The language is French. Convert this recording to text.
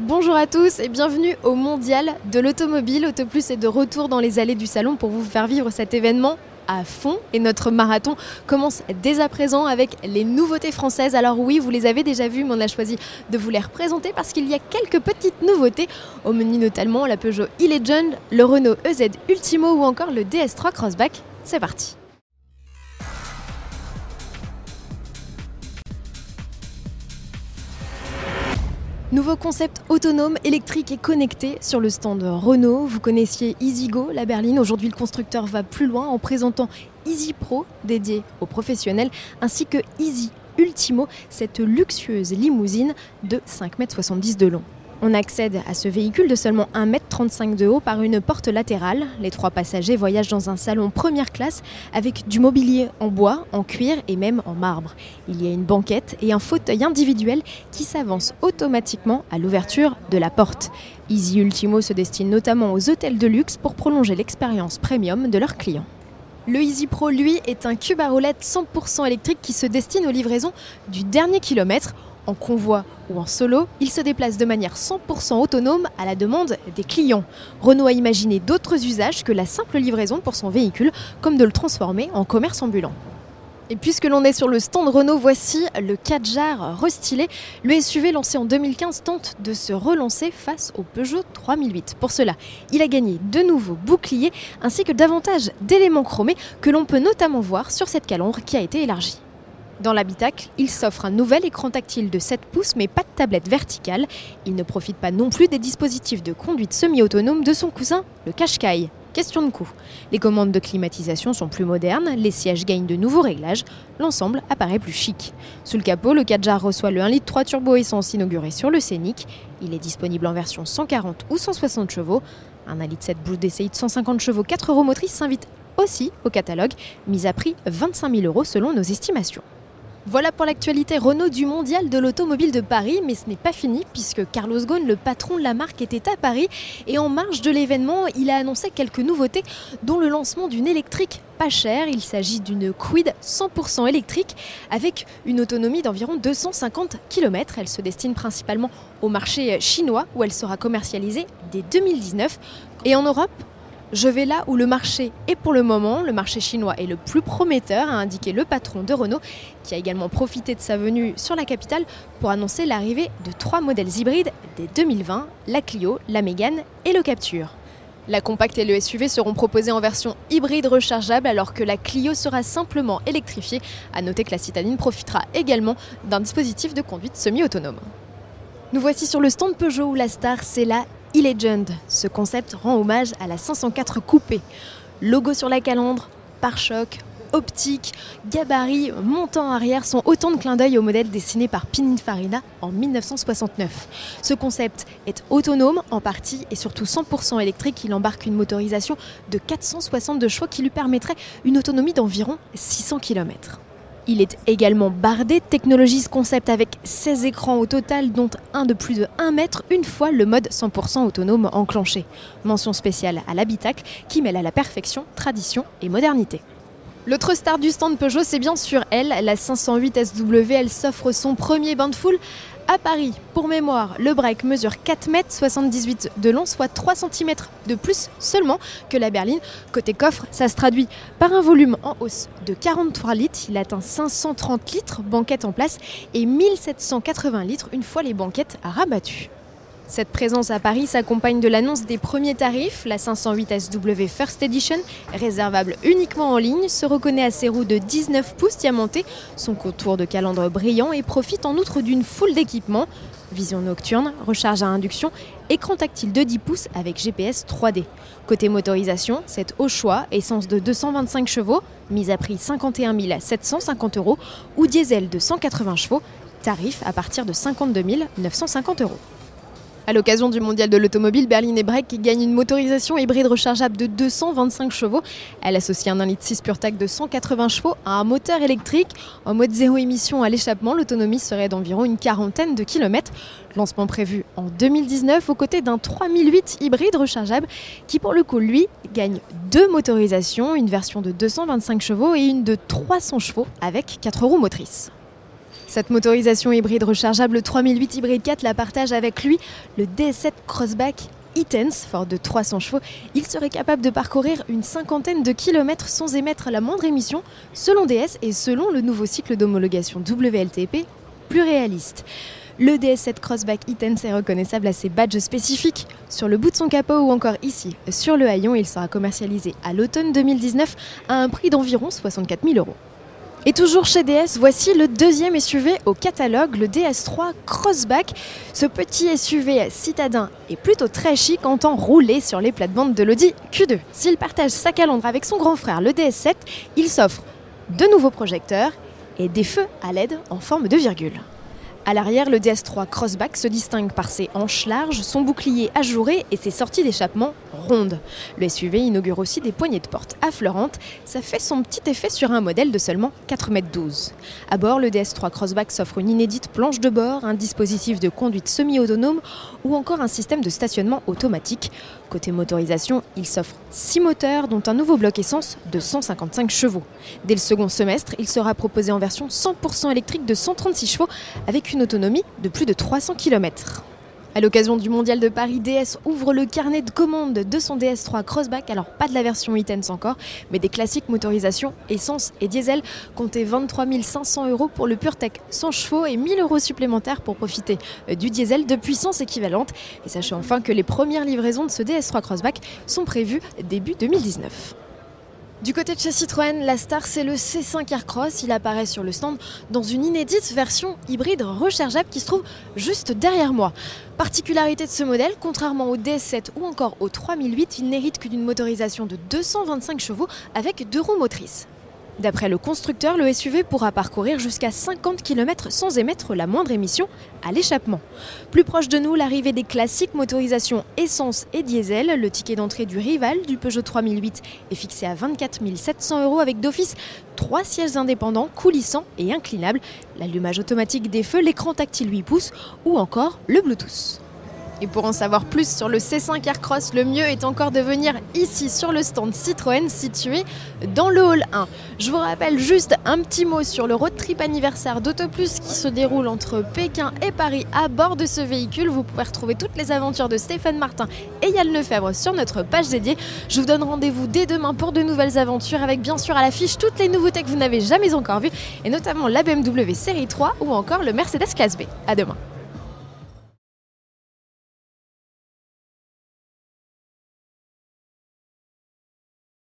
Bonjour à tous et bienvenue au Mondial de l'automobile. Autoplus est de retour dans les allées du salon pour vous faire vivre cet événement à fond et notre marathon commence dès à présent avec les nouveautés françaises. Alors oui, vous les avez déjà vues, mais on a choisi de vous les représenter parce qu'il y a quelques petites nouveautés au menu notamment la Peugeot e-Legend, le Renault EZ Ultimo ou encore le DS3 Crossback. C'est parti Nouveau concept autonome, électrique et connecté sur le stand Renault. Vous connaissiez EasyGo, la berline. Aujourd'hui, le constructeur va plus loin en présentant Easy Pro, dédié aux professionnels, ainsi que Easy Ultimo, cette luxueuse limousine de 5,70 m de long. On accède à ce véhicule de seulement 1m35 de haut par une porte latérale. Les trois passagers voyagent dans un salon première classe avec du mobilier en bois, en cuir et même en marbre. Il y a une banquette et un fauteuil individuel qui s'avance automatiquement à l'ouverture de la porte. Easy Ultimo se destine notamment aux hôtels de luxe pour prolonger l'expérience premium de leurs clients. Le Easy Pro, lui, est un cube à roulettes 100% électrique qui se destine aux livraisons du dernier kilomètre en convoi ou en solo, il se déplace de manière 100% autonome à la demande des clients. Renault a imaginé d'autres usages que la simple livraison pour son véhicule, comme de le transformer en commerce ambulant. Et puisque l'on est sur le stand Renault, voici le Kadjar restylé. Le SUV lancé en 2015 tente de se relancer face au Peugeot 3008. Pour cela, il a gagné de nouveaux boucliers ainsi que davantage d'éléments chromés que l'on peut notamment voir sur cette calandre qui a été élargie. Dans l'habitacle, il s'offre un nouvel écran tactile de 7 pouces mais pas de tablette verticale. Il ne profite pas non plus des dispositifs de conduite semi-autonome de son cousin, le Qashqai. Question de coût. Les commandes de climatisation sont plus modernes, les sièges gagnent de nouveaux réglages, l'ensemble apparaît plus chic. Sous le capot, le Kadjar reçoit le 1 litre 3 turbo essence inauguré sur le Scénic. Il est disponible en version 140 ou 160 chevaux. Un 1 litre 7 Blue DCI de 150 chevaux 4 euros motrices s'invite aussi au catalogue, mise à prix 25 000 euros selon nos estimations. Voilà pour l'actualité Renault du Mondial de l'Automobile de Paris, mais ce n'est pas fini puisque Carlos Ghosn, le patron de la marque, était à Paris et en marge de l'événement, il a annoncé quelques nouveautés dont le lancement d'une électrique pas chère. Il s'agit d'une Quid 100% électrique avec une autonomie d'environ 250 km. Elle se destine principalement au marché chinois où elle sera commercialisée dès 2019 et en Europe je vais là où le marché est pour le moment. Le marché chinois est le plus prometteur, a indiqué le patron de Renault, qui a également profité de sa venue sur la capitale pour annoncer l'arrivée de trois modèles hybrides dès 2020, la Clio, la Mégane et le Capture. La compacte et le SUV seront proposés en version hybride rechargeable alors que la Clio sera simplement électrifiée. A noter que la citadine profitera également d'un dispositif de conduite semi-autonome. Nous voici sur le stand Peugeot où la star c'est la e-Legend. Ce concept rend hommage à la 504 coupée. Logo sur la calandre, pare-choc, optique, gabarit, montant arrière sont autant de clins d'œil au modèle dessiné par Pininfarina en 1969. Ce concept est autonome en partie et surtout 100% électrique. Il embarque une motorisation de 462 chevaux qui lui permettrait une autonomie d'environ 600 km. Il est également bardé de technologies concept avec 16 écrans au total, dont un de plus de 1 mètre, une fois le mode 100% autonome enclenché. Mention spéciale à l'habitacle qui mêle à la perfection tradition et modernité. L'autre star du stand Peugeot, c'est bien sûr elle, la 508 SW. Elle s'offre son premier bain de foule à Paris. Pour mémoire, le break mesure 4 mètres 78 de long, soit 3 cm de plus seulement que la berline. Côté coffre, ça se traduit par un volume en hausse de 43 litres. Il atteint 530 litres, banquette en place, et 1780 litres une fois les banquettes rabattues. Cette présence à Paris s'accompagne de l'annonce des premiers tarifs. La 508 SW First Edition, réservable uniquement en ligne, se reconnaît à ses roues de 19 pouces diamantés, son contour de calandre brillant et profite en outre d'une foule d'équipements. Vision nocturne, recharge à induction, écran tactile de 10 pouces avec GPS 3D. Côté motorisation, c'est au choix essence de 225 chevaux, mise à prix 51 750 euros, ou diesel de 180 chevaux, tarif à partir de 52 950 euros. À l'occasion du mondial de l'automobile, Berlin Break gagne une motorisation hybride rechargeable de 225 chevaux. Elle associe un 1,6 litre pure tac de 180 chevaux à un moteur électrique. En mode zéro émission à l'échappement, l'autonomie serait d'environ une quarantaine de kilomètres. Lancement prévu en 2019 aux côtés d'un 3008 hybride rechargeable qui pour le coup lui gagne deux motorisations, une version de 225 chevaux et une de 300 chevaux avec 4 roues motrices. Cette motorisation hybride rechargeable 3008 hybride 4 la partage avec lui le DS7 Crossback e-Tense, fort de 300 chevaux, il serait capable de parcourir une cinquantaine de kilomètres sans émettre la moindre émission, selon DS et selon le nouveau cycle d'homologation WLTP plus réaliste. Le DS7 Crossback e-Tense est reconnaissable à ses badges spécifiques. Sur le bout de son capot ou encore ici, sur le haillon, il sera commercialisé à l'automne 2019 à un prix d'environ 64 000 euros. Et toujours chez DS, voici le deuxième SUV au catalogue, le DS3 Crossback. Ce petit SUV citadin est plutôt très chic en temps rouler sur les plates-bandes de l'Audi Q2. S'il partage sa calandre avec son grand frère, le DS7, il s'offre de nouveaux projecteurs et des feux à LED en forme de virgule. À l'arrière, le DS3 Crossback se distingue par ses hanches larges, son bouclier ajouré et ses sorties d'échappement rondes. Le SUV inaugure aussi des poignées de porte affleurantes. Ça fait son petit effet sur un modèle de seulement 4,12 m. À bord, le DS3 Crossback s'offre une inédite planche de bord, un dispositif de conduite semi-autonome ou encore un système de stationnement automatique. Côté motorisation, il s'offre 6 moteurs, dont un nouveau bloc essence de 155 chevaux. Dès le second semestre, il sera proposé en version 100% électrique de 136 chevaux avec une autonomie de plus de 300 km. À l'occasion du Mondial de Paris, DS ouvre le carnet de commandes de son DS3 Crossback. Alors pas de la version e encore, mais des classiques motorisations essence et diesel. Comptez 23 500 euros pour le PureTech 100 chevaux et 1000 euros supplémentaires pour profiter euh, du diesel de puissance équivalente. Et sachez enfin que les premières livraisons de ce DS3 Crossback sont prévues début 2019. Du côté de chez Citroën, la star c'est le C5 Aircross. Il apparaît sur le stand dans une inédite version hybride rechargeable qui se trouve juste derrière moi. Particularité de ce modèle, contrairement au DS7 ou encore au 3008, il n'hérite que d'une motorisation de 225 chevaux avec deux roues motrices. D'après le constructeur, le SUV pourra parcourir jusqu'à 50 km sans émettre la moindre émission à l'échappement. Plus proche de nous, l'arrivée des classiques motorisations essence et diesel. Le ticket d'entrée du rival du Peugeot 3008 est fixé à 24 700 euros avec d'office trois sièges indépendants, coulissants et inclinables, l'allumage automatique des feux, l'écran tactile 8 pouces ou encore le Bluetooth. Et pour en savoir plus sur le C5 Aircross, le mieux est encore de venir ici sur le stand Citroën situé dans le hall 1. Je vous rappelle juste un petit mot sur le road trip anniversaire d'Autoplus qui se déroule entre Pékin et Paris à bord de ce véhicule. Vous pouvez retrouver toutes les aventures de Stéphane Martin et Yann Lefebvre sur notre page dédiée. Je vous donne rendez-vous dès demain pour de nouvelles aventures avec bien sûr à l'affiche toutes les nouveautés que vous n'avez jamais encore vues et notamment la BMW série 3 ou encore le Mercedes classe B. À demain.